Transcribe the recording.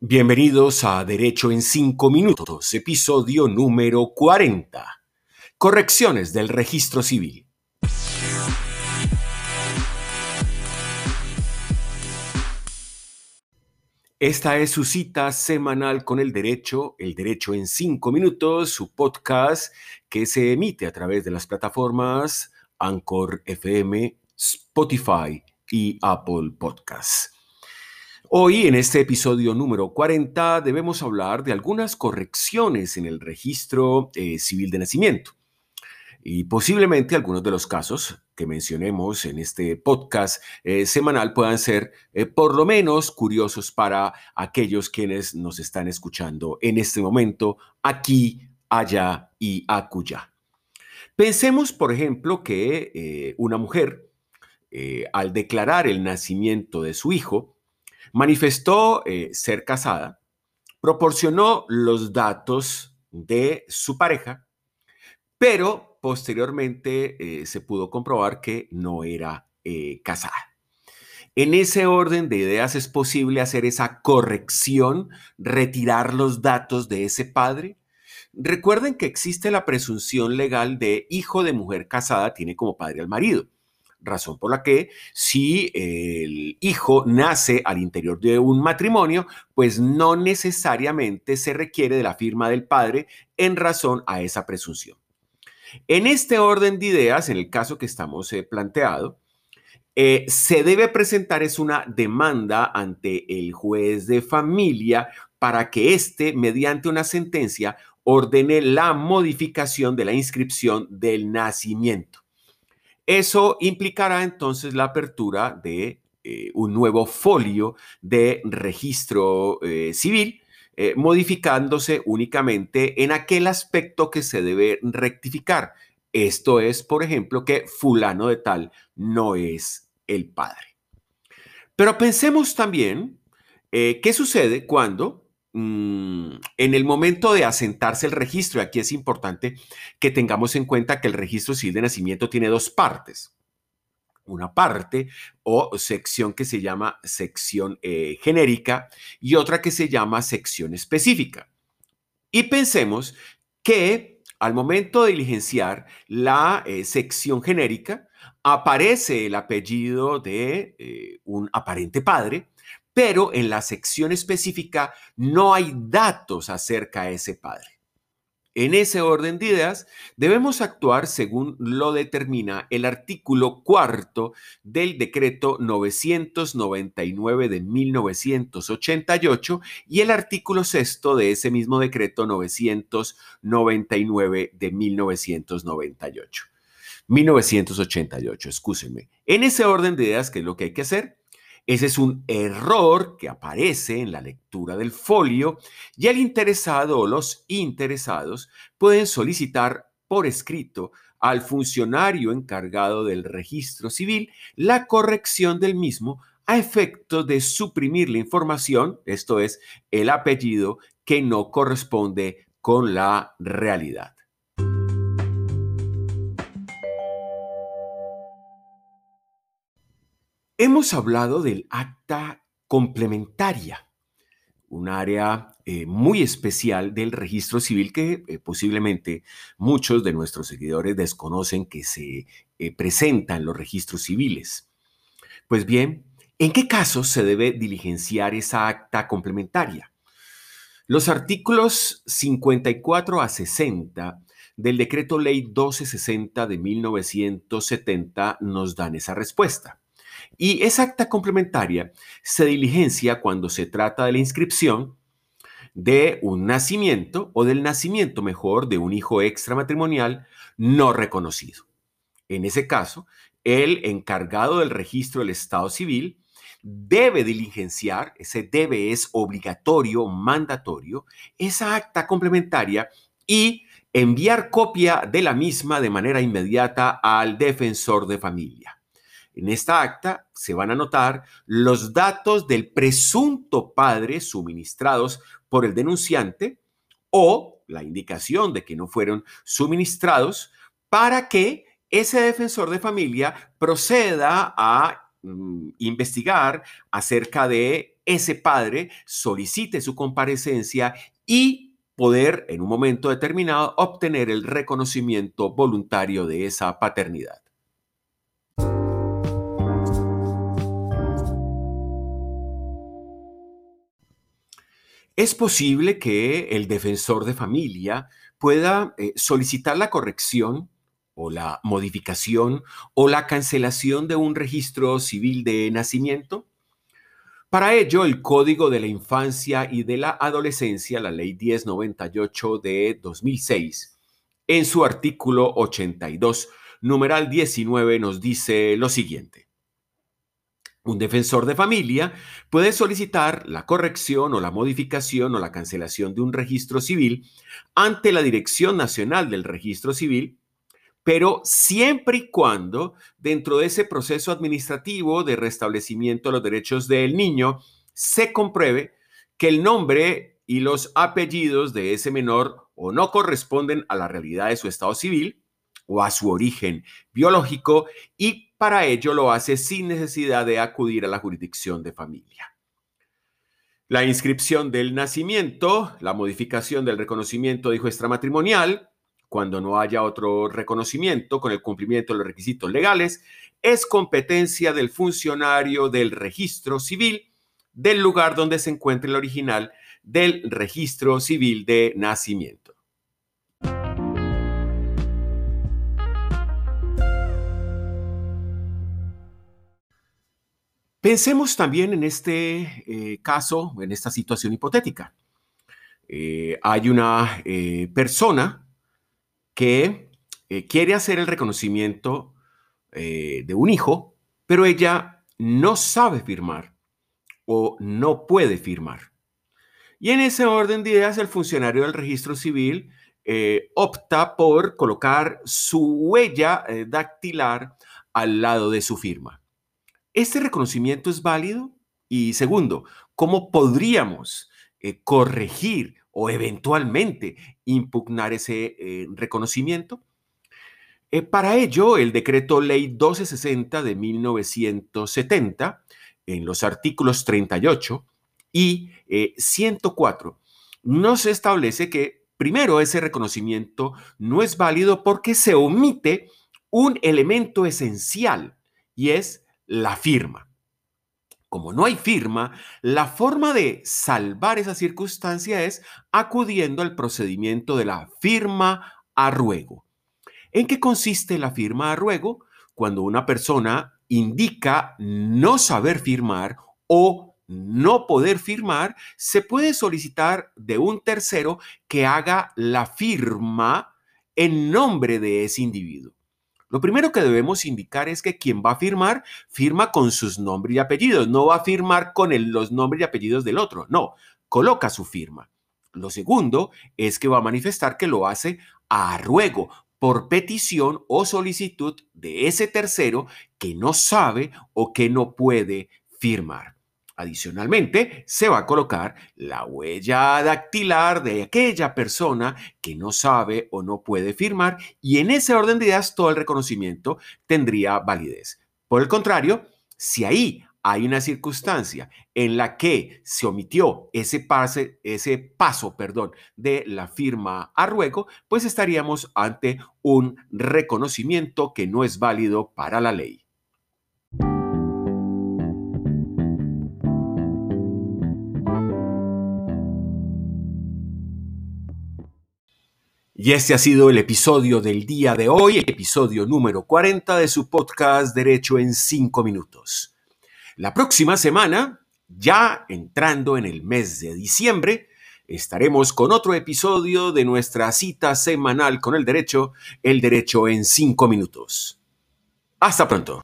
Bienvenidos a Derecho en 5 Minutos, episodio número 40. Correcciones del registro civil. Esta es su cita semanal con el derecho, el derecho en 5 minutos, su podcast que se emite a través de las plataformas Anchor FM, Spotify y Apple Podcasts. Hoy, en este episodio número 40, debemos hablar de algunas correcciones en el registro eh, civil de nacimiento. Y posiblemente algunos de los casos que mencionemos en este podcast eh, semanal puedan ser eh, por lo menos curiosos para aquellos quienes nos están escuchando en este momento, aquí, allá y acuya. Pensemos, por ejemplo, que una mujer, al declarar el nacimiento de su hijo, Manifestó eh, ser casada, proporcionó los datos de su pareja, pero posteriormente eh, se pudo comprobar que no era eh, casada. En ese orden de ideas es posible hacer esa corrección, retirar los datos de ese padre. Recuerden que existe la presunción legal de hijo de mujer casada tiene como padre al marido razón por la que si el hijo nace al interior de un matrimonio, pues no necesariamente se requiere de la firma del padre en razón a esa presunción. En este orden de ideas, en el caso que estamos eh, planteado, eh, se debe presentar es una demanda ante el juez de familia para que éste, mediante una sentencia, ordene la modificación de la inscripción del nacimiento. Eso implicará entonces la apertura de eh, un nuevo folio de registro eh, civil, eh, modificándose únicamente en aquel aspecto que se debe rectificar. Esto es, por ejemplo, que fulano de tal no es el padre. Pero pensemos también qué sucede cuando en el momento de asentarse el registro, y aquí es importante que tengamos en cuenta que el registro civil de nacimiento tiene dos partes. Una parte o sección que se llama sección eh, genérica y otra que se llama sección específica. Y pensemos que al momento de diligenciar la eh, sección genérica, aparece el apellido de eh, un aparente padre, pero en la sección específica no hay datos acerca de ese padre. En ese orden de ideas, debemos actuar según lo determina el artículo cuarto del decreto 999 de 1988 y el artículo sexto de ese mismo decreto 999 de 1998. 1988, excúsenme. En ese orden de ideas, ¿qué es lo que hay que hacer? Ese es un error que aparece en la lectura del folio y el interesado o los interesados pueden solicitar por escrito al funcionario encargado del registro civil la corrección del mismo a efecto de suprimir la información, esto es, el apellido que no corresponde con la realidad. Hemos hablado del acta complementaria, un área eh, muy especial del registro civil que eh, posiblemente muchos de nuestros seguidores desconocen que se eh, presenta en los registros civiles. Pues bien, ¿en qué casos se debe diligenciar esa acta complementaria? Los artículos 54 a 60 del decreto ley 1260 de 1970 nos dan esa respuesta. Y esa acta complementaria se diligencia cuando se trata de la inscripción de un nacimiento o del nacimiento mejor de un hijo extramatrimonial no reconocido. En ese caso, el encargado del registro del Estado civil debe diligenciar, ese debe es obligatorio, mandatorio, esa acta complementaria y enviar copia de la misma de manera inmediata al defensor de familia. En esta acta se van a anotar los datos del presunto padre suministrados por el denunciante o la indicación de que no fueron suministrados para que ese defensor de familia proceda a mm, investigar acerca de ese padre solicite su comparecencia y poder en un momento determinado obtener el reconocimiento voluntario de esa paternidad. Es posible que el defensor de familia pueda eh, solicitar la corrección o la modificación o la cancelación de un registro civil de nacimiento. Para ello, el Código de la Infancia y de la Adolescencia, la Ley 1098 de 2006, en su artículo 82, numeral 19, nos dice lo siguiente. Un defensor de familia puede solicitar la corrección o la modificación o la cancelación de un registro civil ante la Dirección Nacional del Registro Civil, pero siempre y cuando dentro de ese proceso administrativo de restablecimiento de los derechos del niño se compruebe que el nombre y los apellidos de ese menor o no corresponden a la realidad de su estado civil o a su origen biológico y para ello lo hace sin necesidad de acudir a la jurisdicción de familia. La inscripción del nacimiento, la modificación del reconocimiento de hijo extramatrimonial, cuando no haya otro reconocimiento con el cumplimiento de los requisitos legales, es competencia del funcionario del registro civil del lugar donde se encuentre el original del registro civil de nacimiento. Pensemos también en este eh, caso, en esta situación hipotética. Eh, hay una eh, persona que quiere hacer el reconocimiento de un hijo, pero ella no sabe firmar o no puede firmar. Y en ese orden de ideas, el funcionario del registro civil opta por colocar su huella dactilar al lado de su firma. ¿Este reconocimiento es válido? Y segundo, ¿cómo podríamos eh, corregir o eventualmente impugnar ese eh, reconocimiento? Eh, para ello, el decreto ley 1260 de 1970, en los artículos 38 y 104, nos establece que primero ese reconocimiento no es válido porque se omite un elemento esencial y es la firma. Como no hay firma, la forma de salvar esa circunstancia es acudiendo al procedimiento de la firma a ruego. ¿En qué consiste la firma a ruego? Cuando una persona indica no saber firmar o no poder firmar, se puede solicitar de un tercero que haga la firma en nombre de ese individuo. Lo primero que debemos indicar es que quien va a firmar, firma con sus nombres y apellidos, no va a firmar con los nombres y apellidos del otro, no, coloca su firma. Lo segundo es que va a manifestar que lo hace a ruego, por petición o solicitud de ese tercero que no sabe o que no puede firmar. Adicionalmente, se va a colocar la huella dactilar de aquella persona que no sabe o no puede firmar y en ese orden de ideas todo el reconocimiento tendría validez. Por el contrario, si ahí hay una circunstancia en la que se omitió ese, pase, ese paso perdón, de la firma a ruego, pues estaríamos ante un reconocimiento que no es válido para la ley. Y este ha sido el episodio del día de hoy, episodio número 40 de su podcast Derecho en 5 minutos. La próxima semana, ya entrando en el mes de diciembre, estaremos con otro episodio de nuestra cita semanal con el derecho, el derecho en 5 minutos. Hasta pronto.